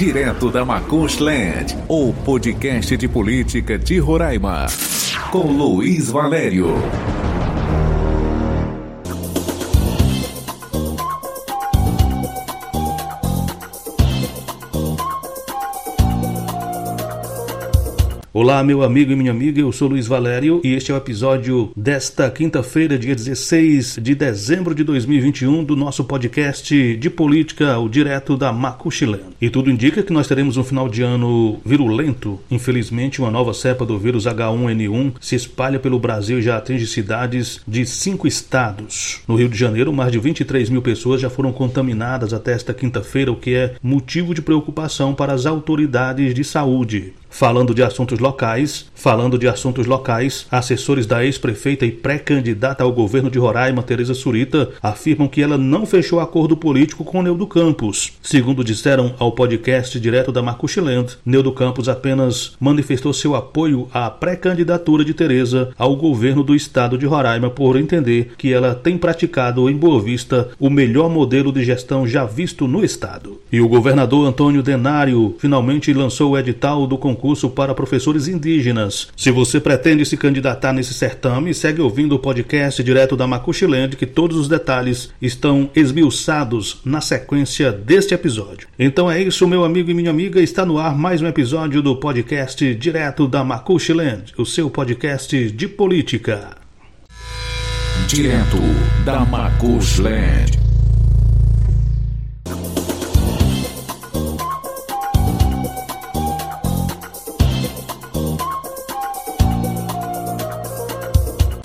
Direto da Macushland, o podcast de política de Roraima. Com Luiz Valério. Olá, meu amigo e minha amiga, eu sou Luiz Valério e este é o episódio desta quinta-feira, dia 16 de dezembro de 2021, do nosso podcast de política, o direto da Macuxilã. E tudo indica que nós teremos um final de ano virulento. Infelizmente, uma nova cepa do vírus H1N1 se espalha pelo Brasil e já atinge cidades de cinco estados. No Rio de Janeiro, mais de 23 mil pessoas já foram contaminadas até esta quinta-feira, o que é motivo de preocupação para as autoridades de saúde. Falando de assuntos locais, falando de assuntos locais, assessores da ex-prefeita e pré-candidata ao governo de Roraima, Tereza Surita, afirmam que ela não fechou acordo político com Neudo Campos. Segundo disseram ao podcast direto da Marcuchiland, Neudo Campos apenas manifestou seu apoio à pré-candidatura de Tereza ao governo do estado de Roraima por entender que ela tem praticado em Boa Vista o melhor modelo de gestão já visto no estado. E o governador Antônio Denário finalmente lançou o edital do concurso concurso para professores indígenas. Se você pretende se candidatar nesse certame, segue ouvindo o podcast direto da Macuxiland, que todos os detalhes estão esmiuçados na sequência deste episódio. Então é isso, meu amigo e minha amiga, está no ar mais um episódio do podcast direto da Macuxiland, o seu podcast de política. Direto da Macuxiland.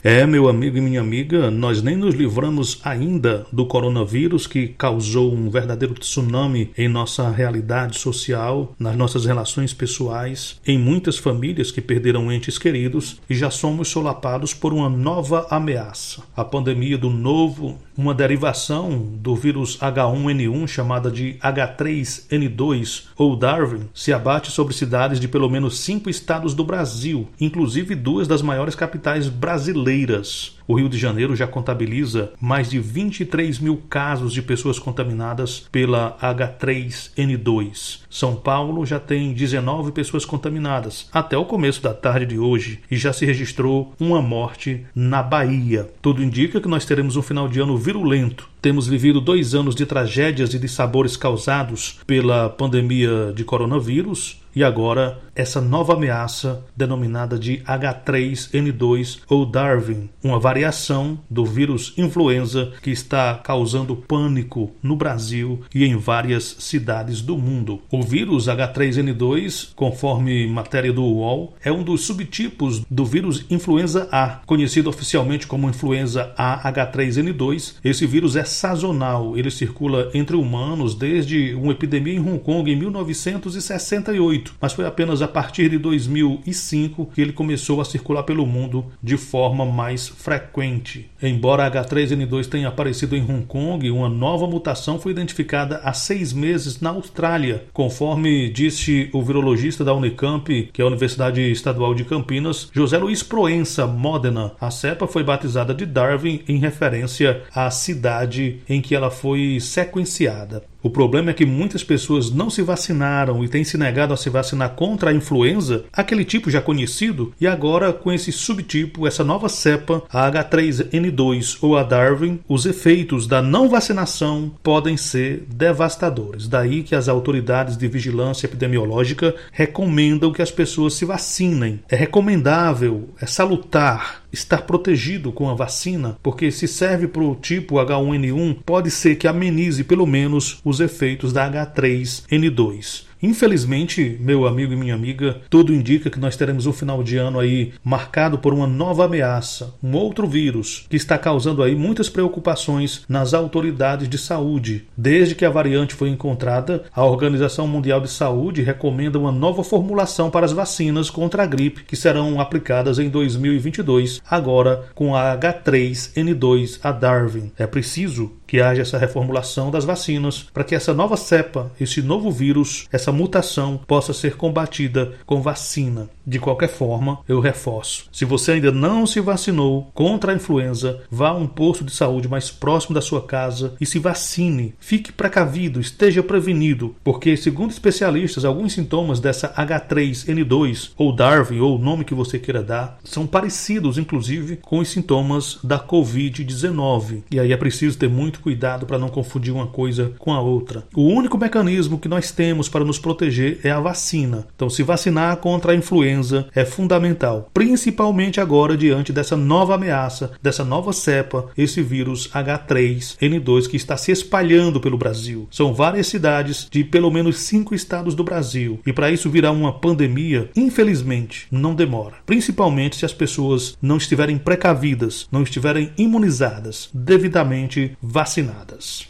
É, meu amigo e minha amiga, nós nem nos livramos ainda do coronavírus que causou um verdadeiro tsunami em nossa realidade social, nas nossas relações pessoais, em muitas famílias que perderam entes queridos e já somos solapados por uma nova ameaça. A pandemia do novo, uma derivação do vírus H1N1 chamada de H3N2 ou Darwin, se abate sobre cidades de pelo menos cinco estados do Brasil, inclusive duas das maiores capitais brasileiras brasileiras o Rio de Janeiro já contabiliza mais de 23 mil casos de pessoas contaminadas pela H3N2. São Paulo já tem 19 pessoas contaminadas até o começo da tarde de hoje e já se registrou uma morte na Bahia. Tudo indica que nós teremos um final de ano virulento. Temos vivido dois anos de tragédias e de sabores causados pela pandemia de coronavírus e agora essa nova ameaça denominada de H3N2 ou Darwin, uma variação do vírus influenza que está causando pânico no Brasil e em várias cidades do mundo. O vírus H3N2, conforme matéria do UOL, é um dos subtipos do vírus influenza A, conhecido oficialmente como influenza A H3N2. Esse vírus é sazonal, ele circula entre humanos desde uma epidemia em Hong Kong em 1968, mas foi apenas a partir de 2005 que ele começou a circular pelo mundo de forma mais frequente frequente. Embora H3N2 tenha aparecido em Hong Kong, uma nova mutação foi identificada há seis meses na Austrália, conforme disse o virologista da Unicamp, que é a Universidade Estadual de Campinas, José Luiz Proença Modena. A cepa foi batizada de Darwin em referência à cidade em que ela foi sequenciada. O problema é que muitas pessoas não se vacinaram e têm se negado a se vacinar contra a influenza, aquele tipo já conhecido, e agora com esse subtipo, essa nova cepa, a H3N2 ou a Darwin, os efeitos da não vacinação podem ser devastadores. Daí que as autoridades de vigilância epidemiológica recomendam que as pessoas se vacinem. É recomendável, é salutar estar protegido com a vacina, porque se serve para o tipo H1N1, pode ser que amenize pelo menos os efeitos da H3N2. Infelizmente, meu amigo e minha amiga, tudo indica que nós teremos um final de ano aí marcado por uma nova ameaça, um outro vírus que está causando aí muitas preocupações nas autoridades de saúde. Desde que a variante foi encontrada, a Organização Mundial de Saúde recomenda uma nova formulação para as vacinas contra a gripe que serão aplicadas em 2022, agora com a H3N2, a Darwin. É preciso que haja essa reformulação das vacinas para que essa nova cepa, esse novo vírus, essa mutação possa ser combatida com vacina. De qualquer forma, eu reforço: se você ainda não se vacinou contra a influenza, vá a um posto de saúde mais próximo da sua casa e se vacine. Fique precavido, esteja prevenido, porque, segundo especialistas, alguns sintomas dessa H3N2 ou Darwin, ou o nome que você queira dar, são parecidos, inclusive, com os sintomas da Covid-19. E aí é preciso ter muito cuidado para não confundir uma coisa com a outra. O único mecanismo que nós temos para nos proteger é a vacina. Então, se vacinar contra a influenza é fundamental, principalmente agora diante dessa nova ameaça, dessa nova cepa, esse vírus H3N2 que está se espalhando pelo Brasil. São várias cidades de pelo menos cinco estados do Brasil. E para isso virar uma pandemia, infelizmente, não demora. Principalmente se as pessoas não estiverem precavidas, não estiverem imunizadas, devidamente vacinadas.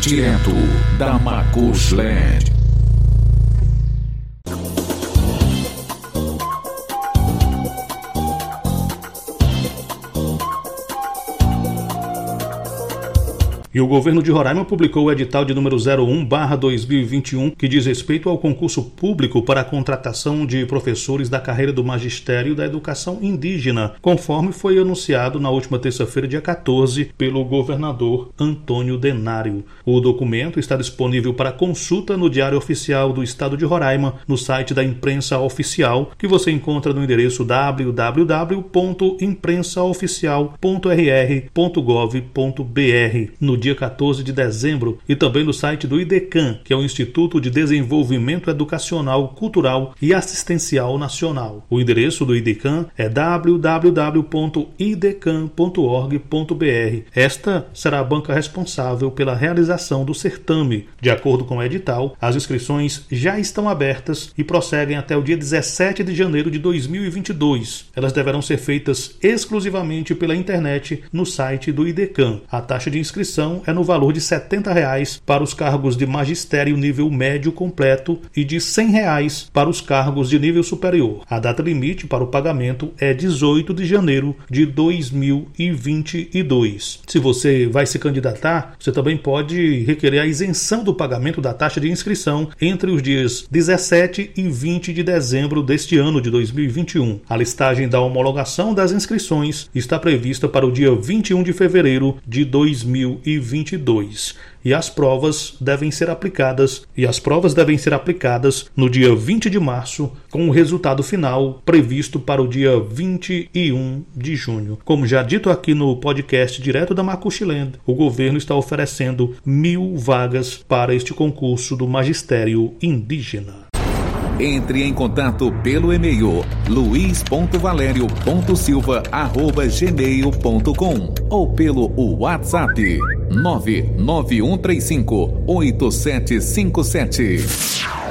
Direto da Macushland. E o governo de Roraima publicou o edital de número 01/2021 que diz respeito ao concurso público para a contratação de professores da carreira do magistério da educação indígena, conforme foi anunciado na última terça-feira, dia 14, pelo governador Antônio Denário. O documento está disponível para consulta no Diário Oficial do Estado de Roraima, no site da Imprensa Oficial, que você encontra no endereço www.imprensaoficial.rr.gov.br. No dia 14 de dezembro, e também no site do IDECAN, que é o Instituto de Desenvolvimento Educacional, Cultural e Assistencial Nacional. O endereço do IDECAN é www.idecan.org.br. Esta será a banca responsável pela realização do certame. De acordo com o edital, as inscrições já estão abertas e prosseguem até o dia 17 de janeiro de 2022. Elas deverão ser feitas exclusivamente pela internet no site do IDECAN. A taxa de inscrição é no valor de 70 reais para os cargos de magistério nível médio completo e de 100 reais para os cargos de nível superior. A data limite para o pagamento é 18 de janeiro de 2022. Se você vai se candidatar, você também pode requerer a isenção do pagamento da taxa de inscrição entre os dias 17 e 20 de dezembro deste ano de 2021. A listagem da homologação das inscrições está prevista para o dia 21 de fevereiro de 2021. 2022 e as provas devem ser aplicadas e as provas devem ser aplicadas no dia 20 de março com o resultado final previsto para o dia 21 de junho. Como já dito aqui no podcast direto da Macuxiland, o governo está oferecendo mil vagas para este concurso do magistério indígena. Entre em contato pelo e-mail luiz.valério.silva.gmail.com ou pelo WhatsApp 99135 8757.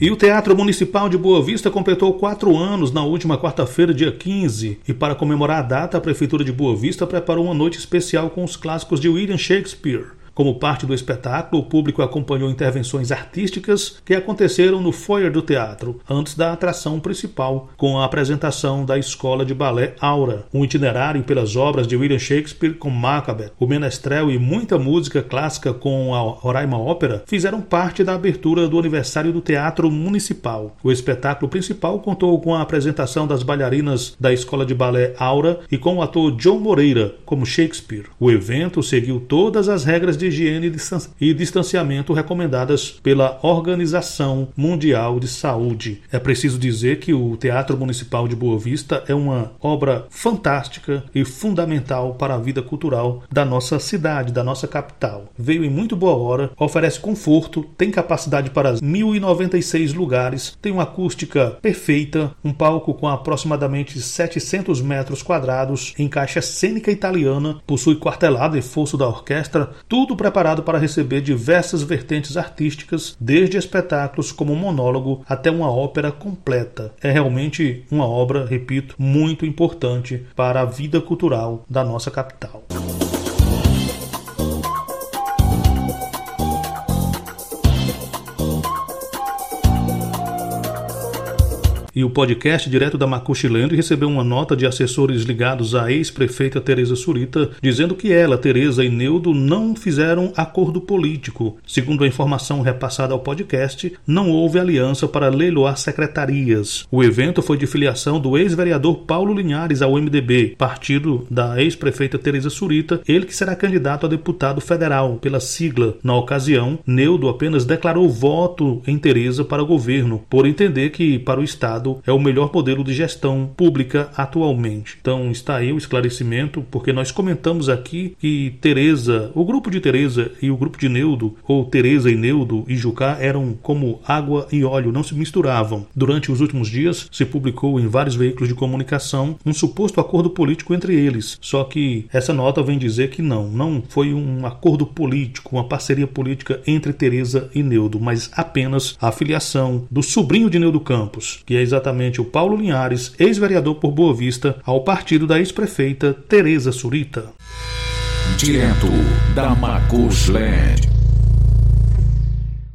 E o Teatro Municipal de Boa Vista completou quatro anos na última quarta-feira, dia 15. E para comemorar a data, a Prefeitura de Boa Vista preparou uma noite especial com os clássicos de William Shakespeare. Como parte do espetáculo, o público acompanhou intervenções artísticas que aconteceram no foyer do teatro, antes da atração principal, com a apresentação da Escola de Balé Aura, um itinerário pelas obras de William Shakespeare com Macbeth, o Menestrel e muita música clássica com a Roraima Ópera fizeram parte da abertura do aniversário do Teatro Municipal. O espetáculo principal contou com a apresentação das bailarinas da Escola de Balé Aura e com o ator John Moreira como Shakespeare. O evento seguiu todas as regras de higiene e distanciamento recomendadas pela Organização Mundial de Saúde. É preciso dizer que o Teatro Municipal de Boa Vista é uma obra fantástica e fundamental para a vida cultural da nossa cidade, da nossa capital. Veio em muito boa hora, oferece conforto, tem capacidade para 1.096 lugares, tem uma acústica perfeita, um palco com aproximadamente 700 metros quadrados, em caixa cênica italiana, possui quartelado e fosso da orquestra, tudo preparado para receber diversas vertentes artísticas, desde espetáculos como monólogo até uma ópera completa. É realmente uma obra, repito, muito importante para a vida cultural da nossa capital. E o podcast direto da Macuxilândia recebeu uma nota de assessores ligados à ex-prefeita Tereza Surita, dizendo que ela, Tereza e Neudo não fizeram acordo político. Segundo a informação repassada ao podcast, não houve aliança para leiloar secretarias. O evento foi de filiação do ex-vereador Paulo Linhares ao MDB, partido da ex-prefeita Tereza Surita, ele que será candidato a deputado federal pela sigla. Na ocasião, Neudo apenas declarou voto em Tereza para o governo, por entender que para o Estado é o melhor modelo de gestão pública atualmente. Então está aí o esclarecimento, porque nós comentamos aqui que Tereza, o grupo de Tereza e o grupo de Neudo, ou Tereza e Neudo e Jucá eram como água e óleo, não se misturavam. Durante os últimos dias se publicou em vários veículos de comunicação um suposto acordo político entre eles. Só que essa nota vem dizer que não, não foi um acordo político, uma parceria política entre Tereza e Neudo, mas apenas a filiação do sobrinho de Neudo Campos, que é exatamente o Paulo Linhares, ex-vereador por Boa Vista, ao partido da ex-prefeita Tereza Surita. Direto da Macushland.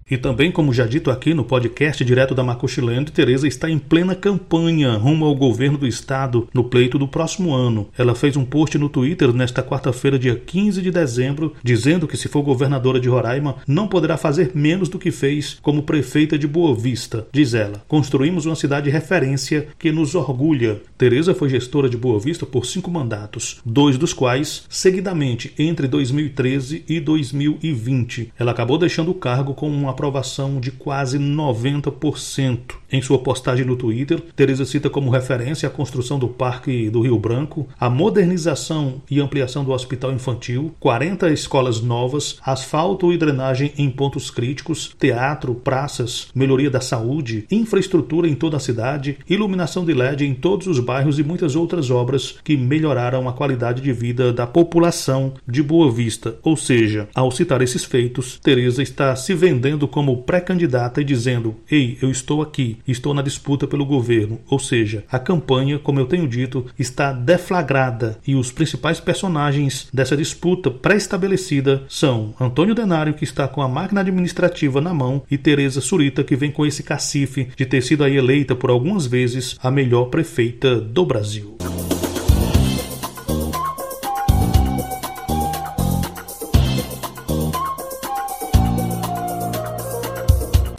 E também, como já dito aqui no podcast direto da Macuxilândia, Tereza está em plena campanha rumo ao governo do estado no pleito do próximo ano. Ela fez um post no Twitter nesta quarta-feira, dia 15 de dezembro, dizendo que se for governadora de Roraima, não poderá fazer menos do que fez como prefeita de Boa Vista. Diz ela: "Construímos uma cidade de referência que nos orgulha". Tereza foi gestora de Boa Vista por cinco mandatos, dois dos quais seguidamente entre 2013 e 2020. Ela acabou deixando o cargo com uma aprovação de quase 90%. Em sua postagem no Twitter, Teresa cita como referência a construção do Parque do Rio Branco, a modernização e ampliação do Hospital Infantil, 40 escolas novas, asfalto e drenagem em pontos críticos, teatro, praças, melhoria da saúde, infraestrutura em toda a cidade, iluminação de LED em todos os bairros e muitas outras obras que melhoraram a qualidade de vida da população de Boa Vista. Ou seja, ao citar esses feitos, Teresa está se vendendo como pré-candidata e dizendo: Ei, eu estou aqui, estou na disputa pelo governo. Ou seja, a campanha, como eu tenho dito, está deflagrada e os principais personagens dessa disputa pré-estabelecida são Antônio Denário, que está com a máquina administrativa na mão, e Tereza Surita, que vem com esse cacife de ter sido aí eleita por algumas vezes a melhor prefeita do Brasil.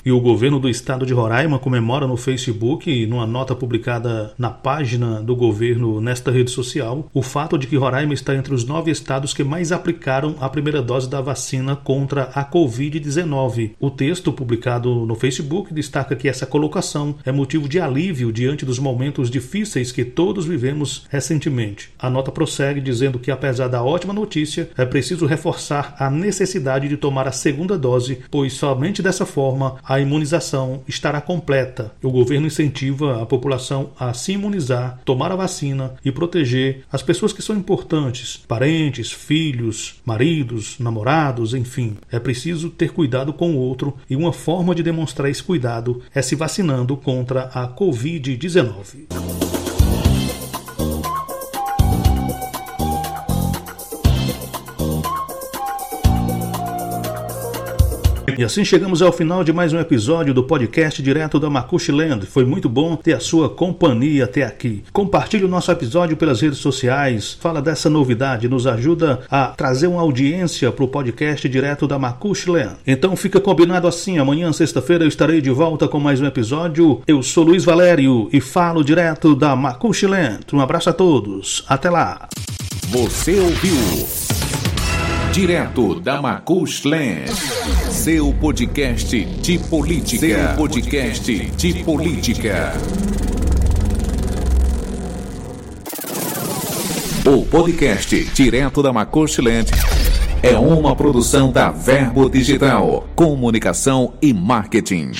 E o governo do estado de Roraima comemora no Facebook, numa nota publicada na página do governo nesta rede social, o fato de que Roraima está entre os nove estados que mais aplicaram a primeira dose da vacina contra a Covid-19. O texto publicado no Facebook destaca que essa colocação é motivo de alívio diante dos momentos difíceis que todos vivemos recentemente. A nota prossegue dizendo que, apesar da ótima notícia, é preciso reforçar a necessidade de tomar a segunda dose, pois somente dessa forma a a imunização estará completa. O governo incentiva a população a se imunizar, tomar a vacina e proteger as pessoas que são importantes, parentes, filhos, maridos, namorados, enfim. É preciso ter cuidado com o outro e uma forma de demonstrar esse cuidado é se vacinando contra a Covid-19. E assim chegamos ao final de mais um episódio do podcast direto da Macuxi Land. Foi muito bom ter a sua companhia até aqui. Compartilhe o nosso episódio pelas redes sociais, fala dessa novidade, nos ajuda a trazer uma audiência para o podcast direto da Macuxi Land. Então fica combinado assim, amanhã, sexta-feira, eu estarei de volta com mais um episódio. Eu sou Luiz Valério e falo direto da Macuxi Land. Um abraço a todos, até lá. Você ouviu direto da Macuxland. Seu podcast de política. Seu podcast de política. O podcast direto da Macuxland é uma produção da Verbo Digital, comunicação e marketing.